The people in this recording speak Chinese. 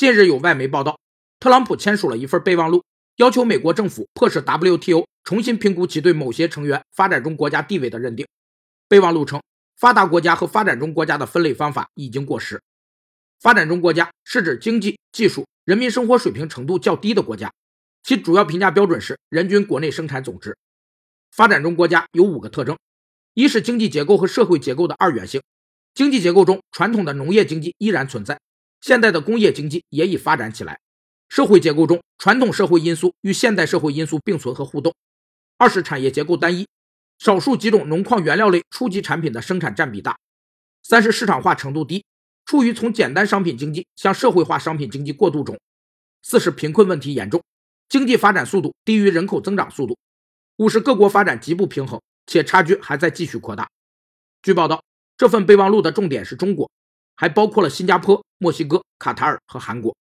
近日有外媒报道，特朗普签署了一份备忘录，要求美国政府迫使 WTO 重新评估其对某些成员发展中国家地位的认定。备忘录称，发达国家和发展中国家的分类方法已经过时。发展中国家是指经济、技术、人民生活水平程度较低的国家，其主要评价标准是人均国内生产总值。发展中国家有五个特征：一是经济结构和社会结构的二元性，经济结构中传统的农业经济依然存在。现代的工业经济也已发展起来，社会结构中传统社会因素与现代社会因素并存和互动。二是产业结构单一，少数几种农矿原料类初级产品的生产占比大。三是市场化程度低，处于从简单商品经济向社会化商品经济过渡中。四是贫困问题严重，经济发展速度低于人口增长速度。五是各国发展极不平衡，且差距还在继续扩大。据报道，这份备忘录的重点是中国。还包括了新加坡、墨西哥、卡塔尔和韩国。